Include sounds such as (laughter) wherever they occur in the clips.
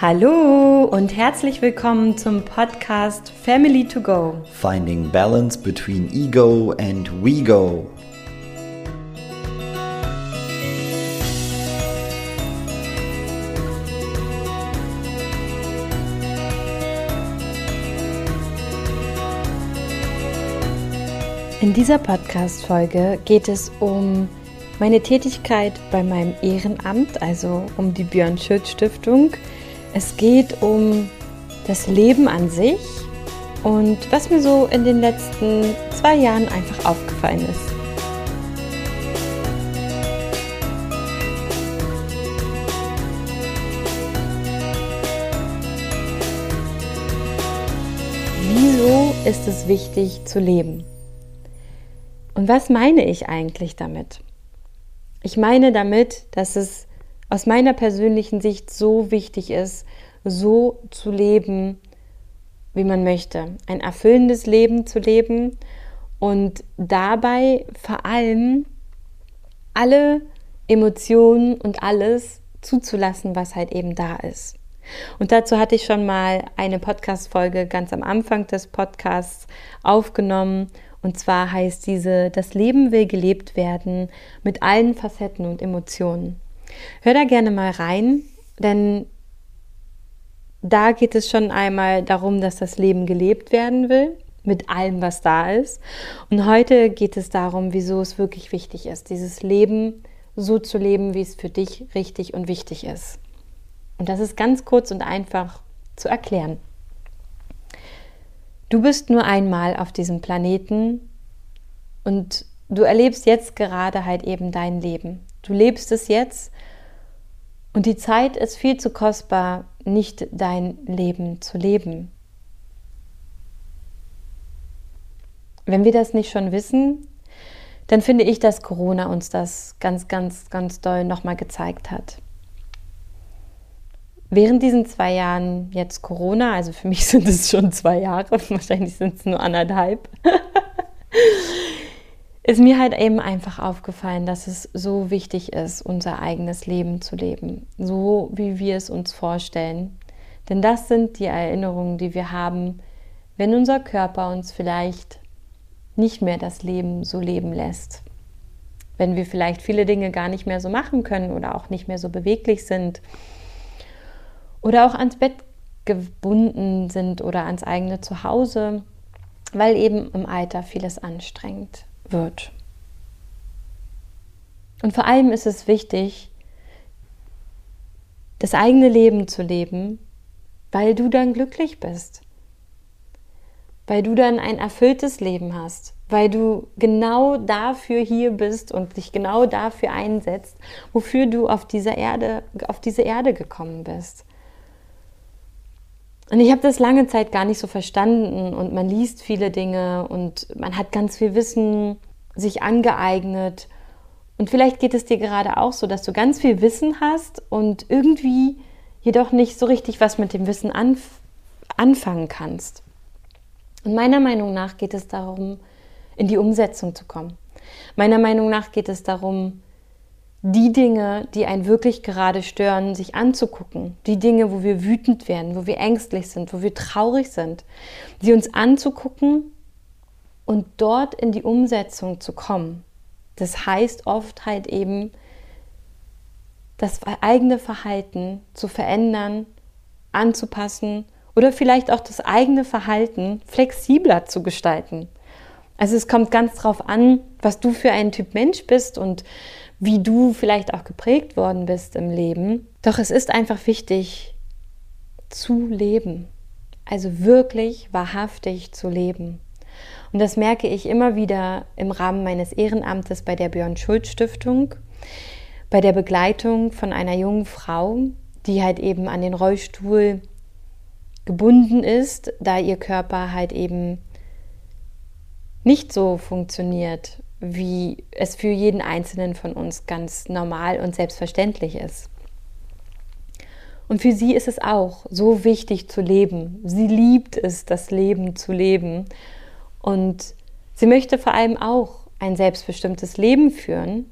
Hallo und herzlich willkommen zum Podcast Family to Go. Finding balance between ego and we go. In dieser Podcast-Folge geht es um meine Tätigkeit bei meinem Ehrenamt, also um die Björn Schütz Stiftung. Es geht um das Leben an sich und was mir so in den letzten zwei Jahren einfach aufgefallen ist. Wieso ist es wichtig zu leben? Und was meine ich eigentlich damit? Ich meine damit, dass es aus meiner persönlichen Sicht so wichtig ist, so zu leben, wie man möchte. Ein erfüllendes Leben zu leben und dabei vor allem alle Emotionen und alles zuzulassen, was halt eben da ist. Und dazu hatte ich schon mal eine Podcast-Folge ganz am Anfang des Podcasts aufgenommen und zwar heißt diese, das Leben will gelebt werden mit allen Facetten und Emotionen. Hör da gerne mal rein, denn da geht es schon einmal darum, dass das Leben gelebt werden will, mit allem, was da ist. Und heute geht es darum, wieso es wirklich wichtig ist, dieses Leben so zu leben, wie es für dich richtig und wichtig ist. Und das ist ganz kurz und einfach zu erklären. Du bist nur einmal auf diesem Planeten und du erlebst jetzt gerade halt eben dein Leben. Du lebst es jetzt und die Zeit ist viel zu kostbar, nicht dein Leben zu leben. Wenn wir das nicht schon wissen, dann finde ich, dass Corona uns das ganz, ganz, ganz doll nochmal gezeigt hat. Während diesen zwei Jahren jetzt Corona, also für mich (laughs) sind es schon zwei Jahre, wahrscheinlich sind es nur anderthalb, ist mir halt eben einfach aufgefallen, dass es so wichtig ist, unser eigenes Leben zu leben, so wie wir es uns vorstellen. Denn das sind die Erinnerungen, die wir haben, wenn unser Körper uns vielleicht nicht mehr das Leben so leben lässt. Wenn wir vielleicht viele Dinge gar nicht mehr so machen können oder auch nicht mehr so beweglich sind oder auch ans Bett gebunden sind oder ans eigene Zuhause, weil eben im Alter vieles anstrengend wird. Und vor allem ist es wichtig, das eigene Leben zu leben, weil du dann glücklich bist, weil du dann ein erfülltes Leben hast, weil du genau dafür hier bist und dich genau dafür einsetzt, wofür du auf dieser Erde, auf diese Erde gekommen bist. Und ich habe das lange Zeit gar nicht so verstanden und man liest viele Dinge und man hat ganz viel Wissen sich angeeignet. Und vielleicht geht es dir gerade auch so, dass du ganz viel Wissen hast und irgendwie jedoch nicht so richtig was mit dem Wissen anf anfangen kannst. Und meiner Meinung nach geht es darum, in die Umsetzung zu kommen. Meiner Meinung nach geht es darum, die Dinge, die einen wirklich gerade stören, sich anzugucken. Die Dinge, wo wir wütend werden, wo wir ängstlich sind, wo wir traurig sind, sie uns anzugucken und dort in die Umsetzung zu kommen. Das heißt oft halt eben, das eigene Verhalten zu verändern, anzupassen oder vielleicht auch das eigene Verhalten flexibler zu gestalten. Also es kommt ganz drauf an, was du für ein Typ Mensch bist und wie du vielleicht auch geprägt worden bist im Leben. Doch es ist einfach wichtig zu leben. Also wirklich wahrhaftig zu leben. Und das merke ich immer wieder im Rahmen meines Ehrenamtes bei der Björn Schulz Stiftung, bei der Begleitung von einer jungen Frau, die halt eben an den Rollstuhl gebunden ist, da ihr Körper halt eben nicht so funktioniert, wie es für jeden Einzelnen von uns ganz normal und selbstverständlich ist. Und für sie ist es auch so wichtig zu leben. Sie liebt es, das Leben zu leben. Und sie möchte vor allem auch ein selbstbestimmtes Leben führen.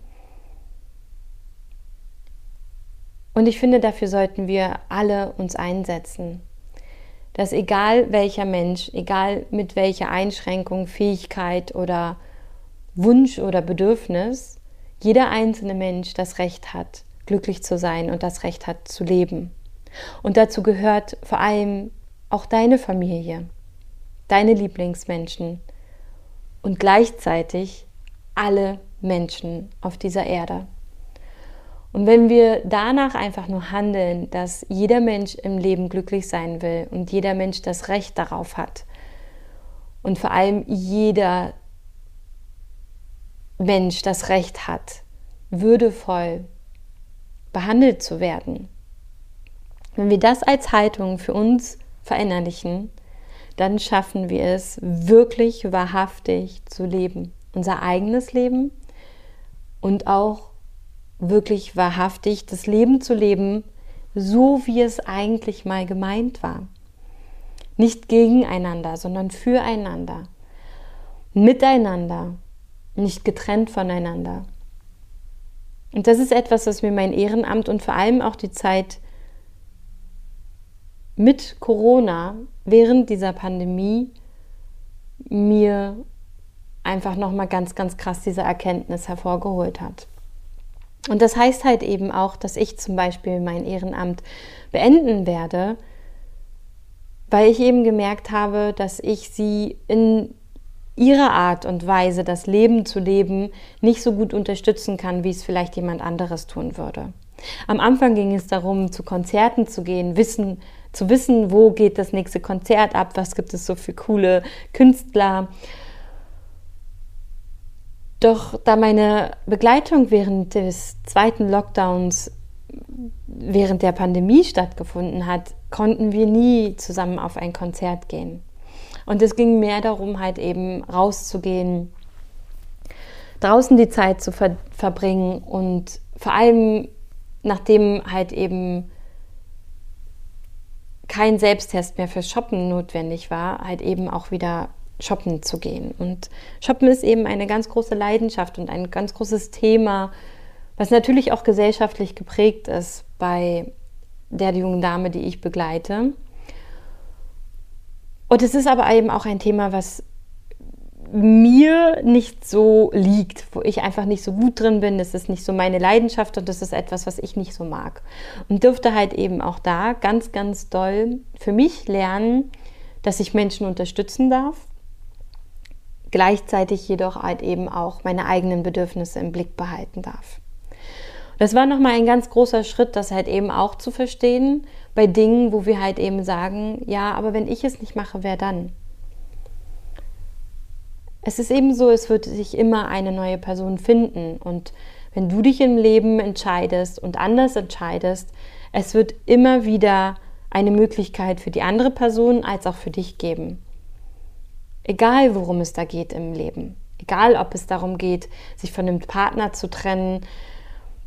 Und ich finde, dafür sollten wir alle uns einsetzen. Dass egal welcher Mensch, egal mit welcher Einschränkung, Fähigkeit oder Wunsch oder Bedürfnis, jeder einzelne Mensch das Recht hat, glücklich zu sein und das Recht hat zu leben. Und dazu gehört vor allem auch deine Familie, deine Lieblingsmenschen und gleichzeitig alle Menschen auf dieser Erde. Und wenn wir danach einfach nur handeln, dass jeder Mensch im Leben glücklich sein will und jeder Mensch das Recht darauf hat und vor allem jeder Mensch das Recht hat, würdevoll behandelt zu werden. Wenn wir das als Haltung für uns verinnerlichen, dann schaffen wir es wirklich wahrhaftig zu leben. Unser eigenes Leben und auch wirklich wahrhaftig das Leben zu leben, so wie es eigentlich mal gemeint war. Nicht gegeneinander, sondern füreinander, miteinander, nicht getrennt voneinander. Und das ist etwas, was mir mein Ehrenamt und vor allem auch die Zeit mit Corona während dieser Pandemie mir einfach noch mal ganz ganz krass diese Erkenntnis hervorgeholt hat. Und das heißt halt eben auch, dass ich zum Beispiel mein Ehrenamt beenden werde, weil ich eben gemerkt habe, dass ich sie in ihrer Art und Weise, das Leben zu leben, nicht so gut unterstützen kann, wie es vielleicht jemand anderes tun würde. Am Anfang ging es darum, zu Konzerten zu gehen, wissen, zu wissen, wo geht das nächste Konzert ab, was gibt es so für coole Künstler doch da meine Begleitung während des zweiten Lockdowns, während der Pandemie stattgefunden hat, konnten wir nie zusammen auf ein Konzert gehen. Und es ging mehr darum, halt eben rauszugehen, draußen die Zeit zu ver verbringen und vor allem, nachdem halt eben kein Selbsttest mehr für Shoppen notwendig war, halt eben auch wieder shoppen zu gehen. Und shoppen ist eben eine ganz große Leidenschaft und ein ganz großes Thema, was natürlich auch gesellschaftlich geprägt ist bei der jungen Dame, die ich begleite. Und es ist aber eben auch ein Thema, was mir nicht so liegt, wo ich einfach nicht so gut drin bin. Das ist nicht so meine Leidenschaft und das ist etwas, was ich nicht so mag. Und dürfte halt eben auch da ganz, ganz doll für mich lernen, dass ich Menschen unterstützen darf, gleichzeitig jedoch halt eben auch meine eigenen Bedürfnisse im Blick behalten darf. Das war nochmal ein ganz großer Schritt, das halt eben auch zu verstehen bei Dingen, wo wir halt eben sagen, ja, aber wenn ich es nicht mache, wer dann? Es ist eben so, es wird sich immer eine neue Person finden und wenn du dich im Leben entscheidest und anders entscheidest, es wird immer wieder eine Möglichkeit für die andere Person als auch für dich geben. Egal, worum es da geht im Leben. Egal, ob es darum geht, sich von einem Partner zu trennen,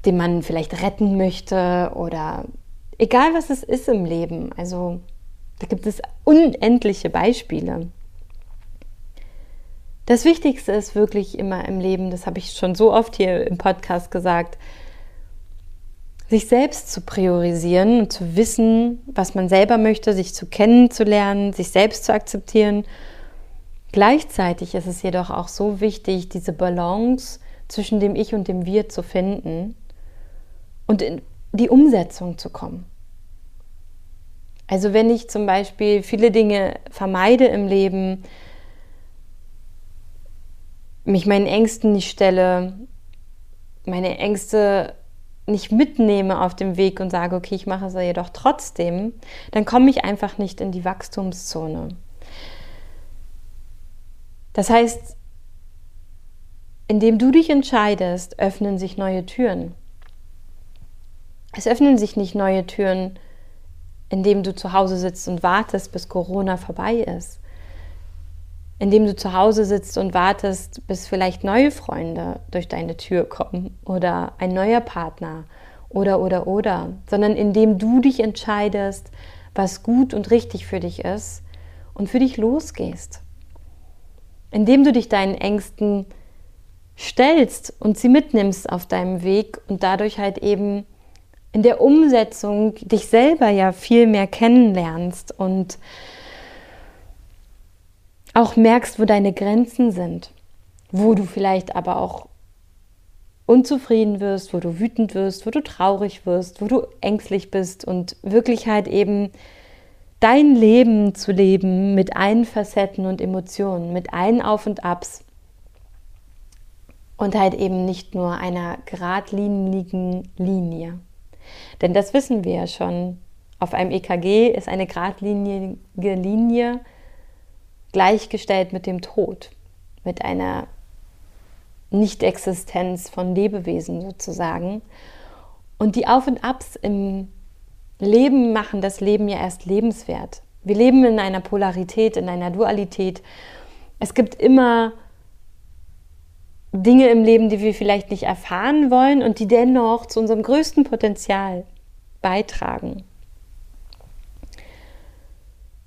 den man vielleicht retten möchte oder egal, was es ist im Leben. Also da gibt es unendliche Beispiele. Das Wichtigste ist wirklich immer im Leben, das habe ich schon so oft hier im Podcast gesagt, sich selbst zu priorisieren und zu wissen, was man selber möchte, sich zu kennenzulernen, sich selbst zu akzeptieren Gleichzeitig ist es jedoch auch so wichtig, diese Balance zwischen dem Ich und dem Wir zu finden und in die Umsetzung zu kommen. Also wenn ich zum Beispiel viele Dinge vermeide im Leben, mich meinen Ängsten nicht stelle, meine Ängste nicht mitnehme auf dem Weg und sage, okay, ich mache es jedoch trotzdem, dann komme ich einfach nicht in die Wachstumszone. Das heißt, indem du dich entscheidest, öffnen sich neue Türen. Es öffnen sich nicht neue Türen, indem du zu Hause sitzt und wartest, bis Corona vorbei ist. Indem du zu Hause sitzt und wartest, bis vielleicht neue Freunde durch deine Tür kommen oder ein neuer Partner oder oder oder, sondern indem du dich entscheidest, was gut und richtig für dich ist und für dich losgehst indem du dich deinen Ängsten stellst und sie mitnimmst auf deinem Weg und dadurch halt eben in der Umsetzung dich selber ja viel mehr kennenlernst und auch merkst, wo deine Grenzen sind, wo du vielleicht aber auch unzufrieden wirst, wo du wütend wirst, wo du traurig wirst, wo du ängstlich bist und wirklich halt eben dein Leben zu leben mit allen Facetten und Emotionen, mit allen Auf und Abs und halt eben nicht nur einer geradlinigen Linie. Denn das wissen wir ja schon. Auf einem EKG ist eine geradlinige Linie gleichgestellt mit dem Tod, mit einer Nichtexistenz von Lebewesen sozusagen. Und die Auf und Abs im Leben machen das Leben ja erst lebenswert. Wir leben in einer Polarität, in einer Dualität. Es gibt immer Dinge im Leben, die wir vielleicht nicht erfahren wollen und die dennoch zu unserem größten Potenzial beitragen.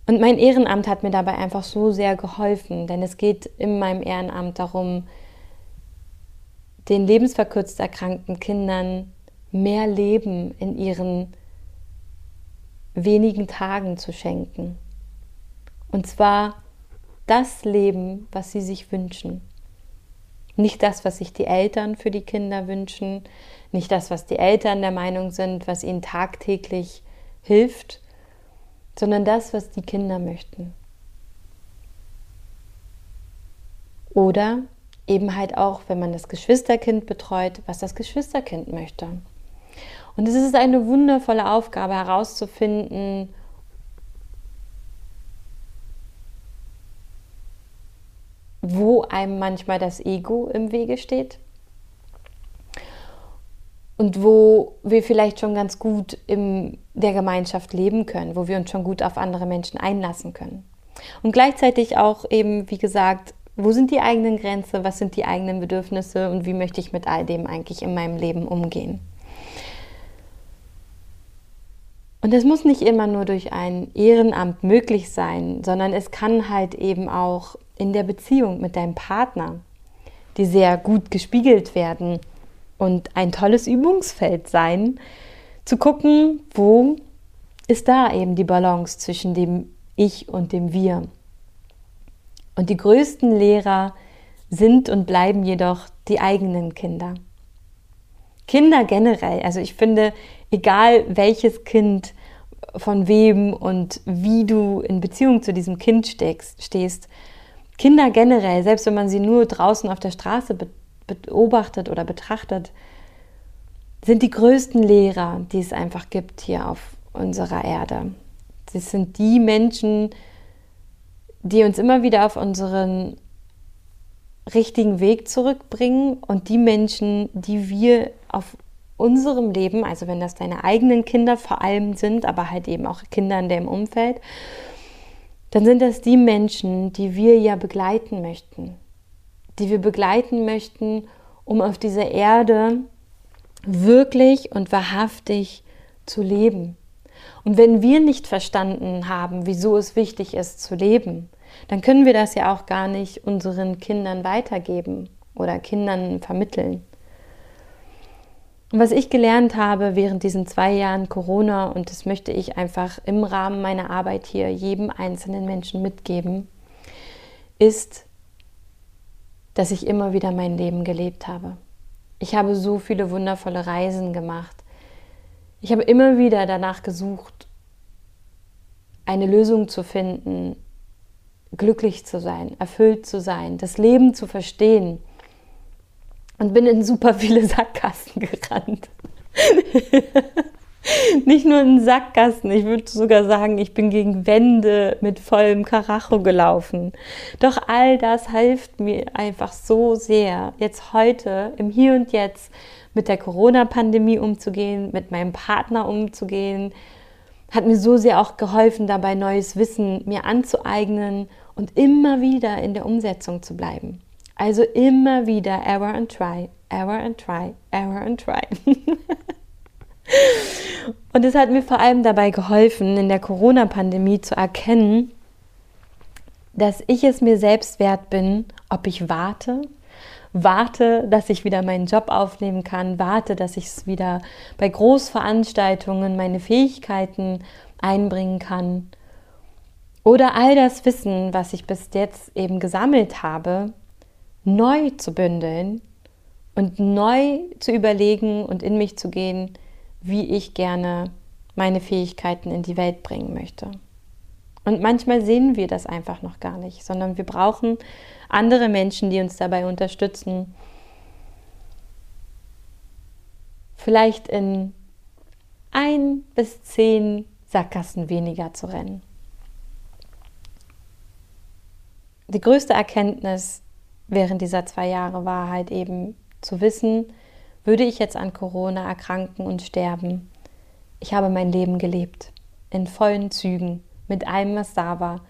Und mein Ehrenamt hat mir dabei einfach so sehr geholfen, denn es geht in meinem Ehrenamt darum, den lebensverkürzt erkrankten Kindern mehr Leben in ihren wenigen Tagen zu schenken. Und zwar das Leben, was sie sich wünschen. Nicht das, was sich die Eltern für die Kinder wünschen, nicht das, was die Eltern der Meinung sind, was ihnen tagtäglich hilft, sondern das, was die Kinder möchten. Oder eben halt auch, wenn man das Geschwisterkind betreut, was das Geschwisterkind möchte. Und es ist eine wundervolle Aufgabe herauszufinden, wo einem manchmal das Ego im Wege steht und wo wir vielleicht schon ganz gut in der Gemeinschaft leben können, wo wir uns schon gut auf andere Menschen einlassen können. Und gleichzeitig auch eben, wie gesagt, wo sind die eigenen Grenzen, was sind die eigenen Bedürfnisse und wie möchte ich mit all dem eigentlich in meinem Leben umgehen. Und das muss nicht immer nur durch ein Ehrenamt möglich sein, sondern es kann halt eben auch in der Beziehung mit deinem Partner, die sehr gut gespiegelt werden und ein tolles Übungsfeld sein, zu gucken, wo ist da eben die Balance zwischen dem Ich und dem Wir. Und die größten Lehrer sind und bleiben jedoch die eigenen Kinder. Kinder generell, also ich finde, egal welches Kind von wem und wie du in Beziehung zu diesem Kind stehst, Kinder generell, selbst wenn man sie nur draußen auf der Straße beobachtet oder betrachtet, sind die größten Lehrer, die es einfach gibt hier auf unserer Erde. Sie sind die Menschen, die uns immer wieder auf unseren richtigen Weg zurückbringen und die Menschen, die wir auf unserem Leben, also wenn das deine eigenen Kinder vor allem sind, aber halt eben auch Kinder in dem Umfeld, dann sind das die Menschen, die wir ja begleiten möchten, die wir begleiten möchten, um auf dieser Erde wirklich und wahrhaftig zu leben. Und wenn wir nicht verstanden haben, wieso es wichtig ist zu leben, dann können wir das ja auch gar nicht unseren Kindern weitergeben oder Kindern vermitteln. Und was ich gelernt habe während diesen zwei Jahren Corona, und das möchte ich einfach im Rahmen meiner Arbeit hier jedem einzelnen Menschen mitgeben, ist, dass ich immer wieder mein Leben gelebt habe. Ich habe so viele wundervolle Reisen gemacht. Ich habe immer wieder danach gesucht, eine Lösung zu finden, glücklich zu sein, erfüllt zu sein, das Leben zu verstehen und bin in super viele (laughs) Sackgassen gerannt. (laughs) Nicht nur in Sackgassen, ich würde sogar sagen, ich bin gegen Wände mit vollem Karacho gelaufen. Doch all das hilft mir einfach so sehr, jetzt heute, im Hier und Jetzt, mit der Corona-Pandemie umzugehen, mit meinem Partner umzugehen, hat mir so sehr auch geholfen, dabei neues Wissen mir anzueignen und immer wieder in der Umsetzung zu bleiben. Also immer wieder error and try, error and try, error and try. (laughs) und es hat mir vor allem dabei geholfen, in der Corona-Pandemie zu erkennen, dass ich es mir selbst wert bin, ob ich warte, warte, dass ich wieder meinen Job aufnehmen kann, warte, dass ich es wieder bei Großveranstaltungen meine Fähigkeiten einbringen kann. Oder all das Wissen, was ich bis jetzt eben gesammelt habe, neu zu bündeln und neu zu überlegen und in mich zu gehen, wie ich gerne meine Fähigkeiten in die Welt bringen möchte. Und manchmal sehen wir das einfach noch gar nicht, sondern wir brauchen andere Menschen, die uns dabei unterstützen, vielleicht in ein bis zehn Sackgassen weniger zu rennen. Die größte Erkenntnis während dieser zwei Jahre war halt eben zu wissen, würde ich jetzt an Corona erkranken und sterben. Ich habe mein Leben gelebt, in vollen Zügen, mit allem, was da war,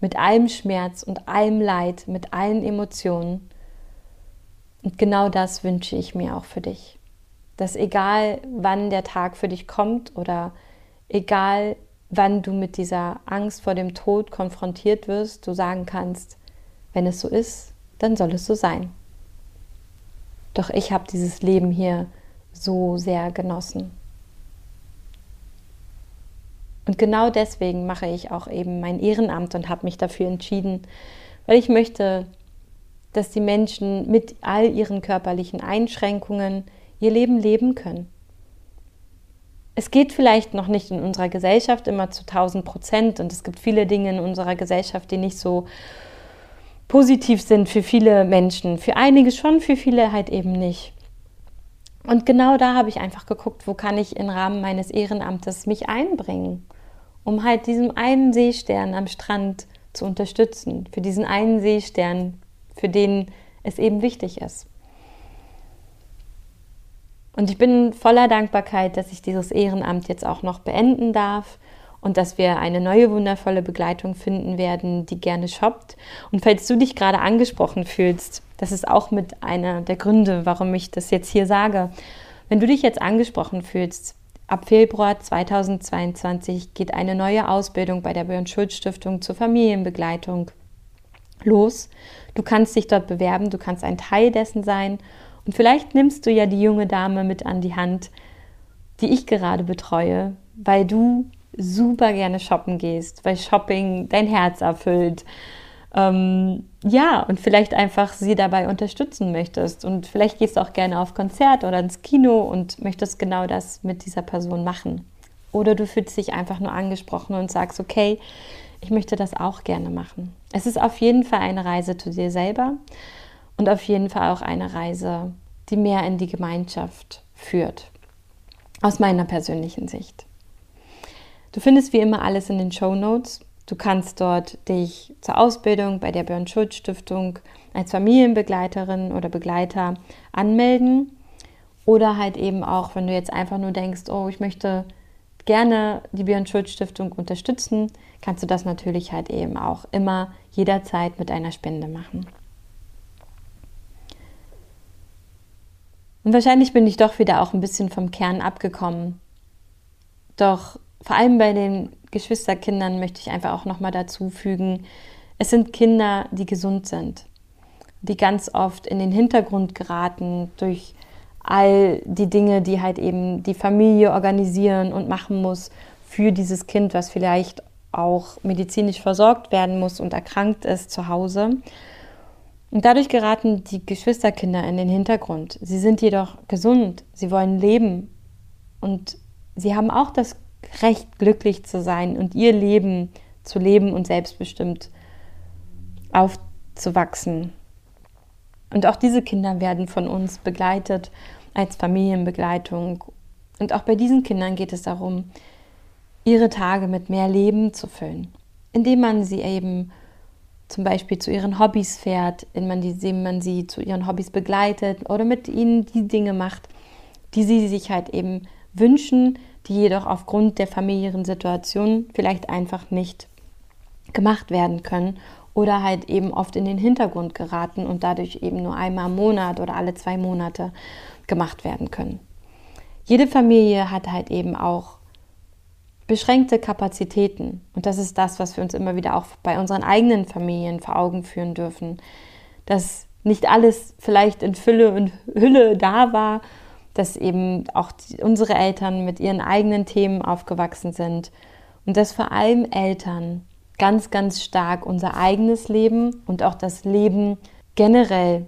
mit allem Schmerz und allem Leid, mit allen Emotionen. Und genau das wünsche ich mir auch für dich. Dass egal wann der Tag für dich kommt oder egal wann du mit dieser Angst vor dem Tod konfrontiert wirst, du sagen kannst, wenn es so ist, dann soll es so sein. Doch ich habe dieses Leben hier so sehr genossen. Und genau deswegen mache ich auch eben mein Ehrenamt und habe mich dafür entschieden, weil ich möchte, dass die Menschen mit all ihren körperlichen Einschränkungen ihr Leben leben können. Es geht vielleicht noch nicht in unserer Gesellschaft immer zu 1000 Prozent und es gibt viele Dinge in unserer Gesellschaft, die nicht so positiv sind für viele Menschen. Für einige schon, für viele halt eben nicht. Und genau da habe ich einfach geguckt, wo kann ich im Rahmen meines Ehrenamtes mich einbringen um halt diesem einen Seestern am Strand zu unterstützen, für diesen einen Seestern, für den es eben wichtig ist. Und ich bin voller Dankbarkeit, dass ich dieses Ehrenamt jetzt auch noch beenden darf und dass wir eine neue wundervolle Begleitung finden werden, die gerne shoppt. Und falls du dich gerade angesprochen fühlst, das ist auch mit einer der Gründe, warum ich das jetzt hier sage. Wenn du dich jetzt angesprochen fühlst, Ab Februar 2022 geht eine neue Ausbildung bei der Björn Schulz Stiftung zur Familienbegleitung los. Du kannst dich dort bewerben, du kannst ein Teil dessen sein und vielleicht nimmst du ja die junge Dame mit an die Hand, die ich gerade betreue, weil du super gerne shoppen gehst, weil Shopping dein Herz erfüllt, ähm, ja, und vielleicht einfach sie dabei unterstützen möchtest. Und vielleicht gehst du auch gerne auf Konzert oder ins Kino und möchtest genau das mit dieser Person machen. Oder du fühlst dich einfach nur angesprochen und sagst, okay, ich möchte das auch gerne machen. Es ist auf jeden Fall eine Reise zu dir selber und auf jeden Fall auch eine Reise, die mehr in die Gemeinschaft führt. Aus meiner persönlichen Sicht. Du findest wie immer alles in den Show Notes Du kannst dort dich zur Ausbildung bei der Björn Schulz Stiftung als Familienbegleiterin oder Begleiter anmelden. Oder halt eben auch, wenn du jetzt einfach nur denkst, oh, ich möchte gerne die Björn Schulz Stiftung unterstützen, kannst du das natürlich halt eben auch immer jederzeit mit einer Spende machen. Und wahrscheinlich bin ich doch wieder auch ein bisschen vom Kern abgekommen. Doch vor allem bei den Geschwisterkindern möchte ich einfach auch nochmal dazu fügen, es sind Kinder, die gesund sind, die ganz oft in den Hintergrund geraten durch all die Dinge, die halt eben die Familie organisieren und machen muss für dieses Kind, was vielleicht auch medizinisch versorgt werden muss und erkrankt ist zu Hause. Und dadurch geraten die Geschwisterkinder in den Hintergrund. Sie sind jedoch gesund, sie wollen leben und sie haben auch das recht glücklich zu sein und ihr Leben zu leben und selbstbestimmt aufzuwachsen. Und auch diese Kinder werden von uns begleitet als Familienbegleitung. Und auch bei diesen Kindern geht es darum, ihre Tage mit mehr Leben zu füllen, indem man sie eben zum Beispiel zu ihren Hobbys fährt, indem man sie zu ihren Hobbys begleitet oder mit ihnen die Dinge macht, die sie sich halt eben wünschen, die jedoch aufgrund der familiären Situation vielleicht einfach nicht gemacht werden können oder halt eben oft in den Hintergrund geraten und dadurch eben nur einmal im Monat oder alle zwei Monate gemacht werden können. Jede Familie hat halt eben auch beschränkte Kapazitäten und das ist das, was wir uns immer wieder auch bei unseren eigenen Familien vor Augen führen dürfen, dass nicht alles vielleicht in Fülle und Hülle da war, dass eben auch die, unsere Eltern mit ihren eigenen Themen aufgewachsen sind und dass vor allem Eltern ganz, ganz stark unser eigenes Leben und auch das Leben generell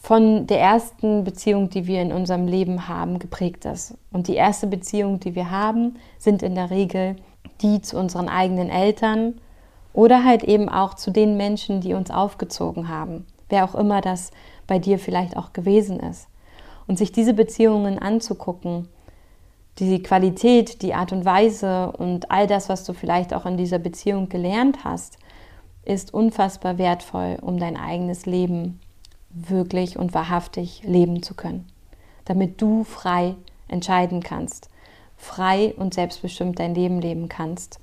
von der ersten Beziehung, die wir in unserem Leben haben, geprägt ist. Und die erste Beziehung, die wir haben, sind in der Regel die zu unseren eigenen Eltern oder halt eben auch zu den Menschen, die uns aufgezogen haben. Wer auch immer das bei dir vielleicht auch gewesen ist. Und sich diese Beziehungen anzugucken, die Qualität, die Art und Weise und all das, was du vielleicht auch in dieser Beziehung gelernt hast, ist unfassbar wertvoll, um dein eigenes Leben wirklich und wahrhaftig leben zu können. Damit du frei entscheiden kannst, frei und selbstbestimmt dein Leben leben kannst.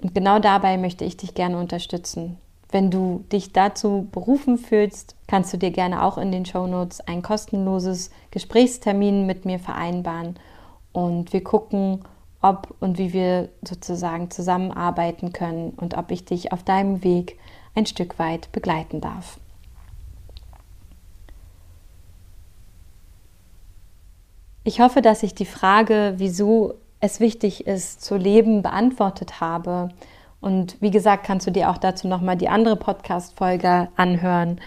Und genau dabei möchte ich dich gerne unterstützen. Wenn du dich dazu berufen fühlst, kannst du dir gerne auch in den Show Notes ein kostenloses Gesprächstermin mit mir vereinbaren und wir gucken, ob und wie wir sozusagen zusammenarbeiten können und ob ich dich auf deinem Weg ein Stück weit begleiten darf. Ich hoffe, dass ich die Frage, wieso es wichtig ist, zu leben, beantwortet habe. Und wie gesagt, kannst du dir auch dazu nochmal die andere Podcast-Folge anhören.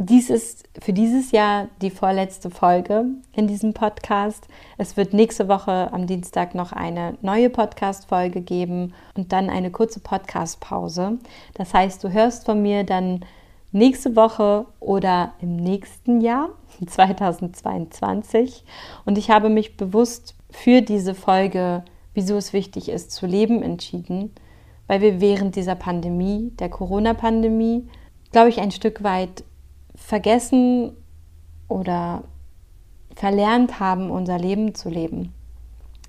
Dies ist für dieses Jahr die vorletzte Folge in diesem Podcast. Es wird nächste Woche am Dienstag noch eine neue Podcast-Folge geben und dann eine kurze Podcast-Pause. Das heißt, du hörst von mir dann nächste Woche oder im nächsten Jahr, (laughs) 2022. Und ich habe mich bewusst für diese Folge, wieso es wichtig ist, zu leben, entschieden, weil wir während dieser Pandemie, der Corona-Pandemie, glaube ich, ein Stück weit vergessen oder verlernt haben, unser Leben zu leben.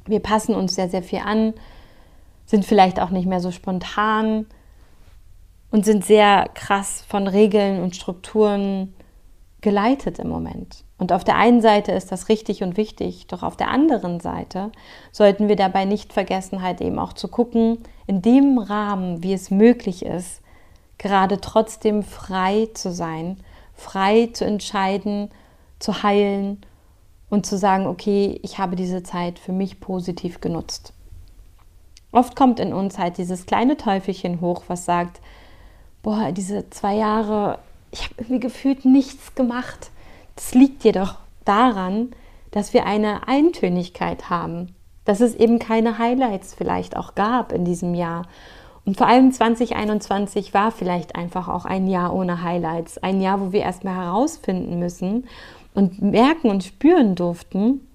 Wir passen uns sehr, sehr viel an, sind vielleicht auch nicht mehr so spontan, und sind sehr krass von Regeln und Strukturen geleitet im Moment. Und auf der einen Seite ist das richtig und wichtig, doch auf der anderen Seite sollten wir dabei nicht vergessen, halt eben auch zu gucken, in dem Rahmen, wie es möglich ist, gerade trotzdem frei zu sein, frei zu entscheiden, zu heilen und zu sagen, okay, ich habe diese Zeit für mich positiv genutzt. Oft kommt in uns halt dieses kleine Teufelchen hoch, was sagt, boah, diese zwei Jahre, ich habe irgendwie gefühlt nichts gemacht. Das liegt jedoch daran, dass wir eine Eintönigkeit haben, dass es eben keine Highlights vielleicht auch gab in diesem Jahr. Und vor allem 2021 war vielleicht einfach auch ein Jahr ohne Highlights, ein Jahr, wo wir erstmal herausfinden müssen und merken und spüren durften,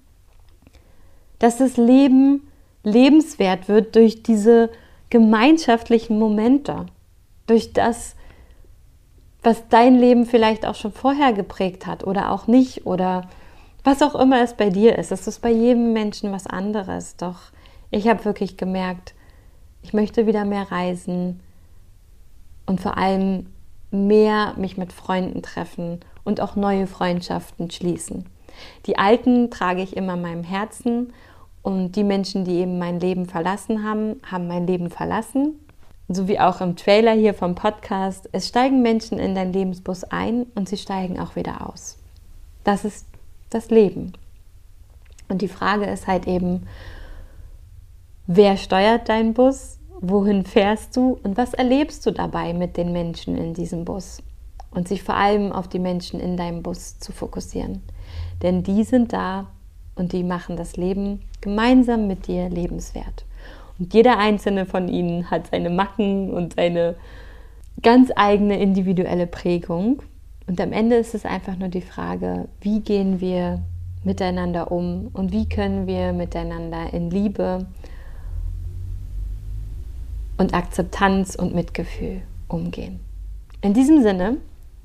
dass das Leben lebenswert wird durch diese gemeinschaftlichen Momente. Durch das, was dein Leben vielleicht auch schon vorher geprägt hat oder auch nicht oder was auch immer es bei dir ist. Es ist bei jedem Menschen was anderes. Doch ich habe wirklich gemerkt, ich möchte wieder mehr reisen und vor allem mehr mich mit Freunden treffen und auch neue Freundschaften schließen. Die alten trage ich immer in meinem Herzen und die Menschen, die eben mein Leben verlassen haben, haben mein Leben verlassen so wie auch im Trailer hier vom Podcast, es steigen Menschen in dein Lebensbus ein und sie steigen auch wieder aus. Das ist das Leben. Und die Frage ist halt eben, wer steuert deinen Bus? Wohin fährst du und was erlebst du dabei mit den Menschen in diesem Bus? Und sich vor allem auf die Menschen in deinem Bus zu fokussieren. Denn die sind da und die machen das Leben gemeinsam mit dir lebenswert. Und jeder einzelne von ihnen hat seine Macken und seine ganz eigene individuelle Prägung. Und am Ende ist es einfach nur die Frage, wie gehen wir miteinander um und wie können wir miteinander in Liebe und Akzeptanz und Mitgefühl umgehen. In diesem Sinne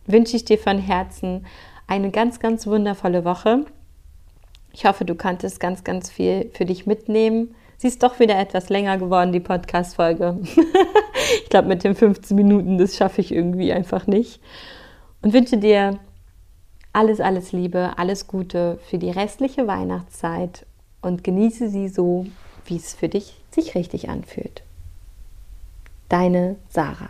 wünsche ich dir von Herzen eine ganz, ganz wundervolle Woche. Ich hoffe, du konntest ganz, ganz viel für dich mitnehmen Sie ist doch wieder etwas länger geworden, die Podcast-Folge. (laughs) ich glaube, mit den 15 Minuten, das schaffe ich irgendwie einfach nicht. Und wünsche dir alles, alles Liebe, alles Gute für die restliche Weihnachtszeit und genieße sie so, wie es für dich sich richtig anfühlt. Deine Sarah.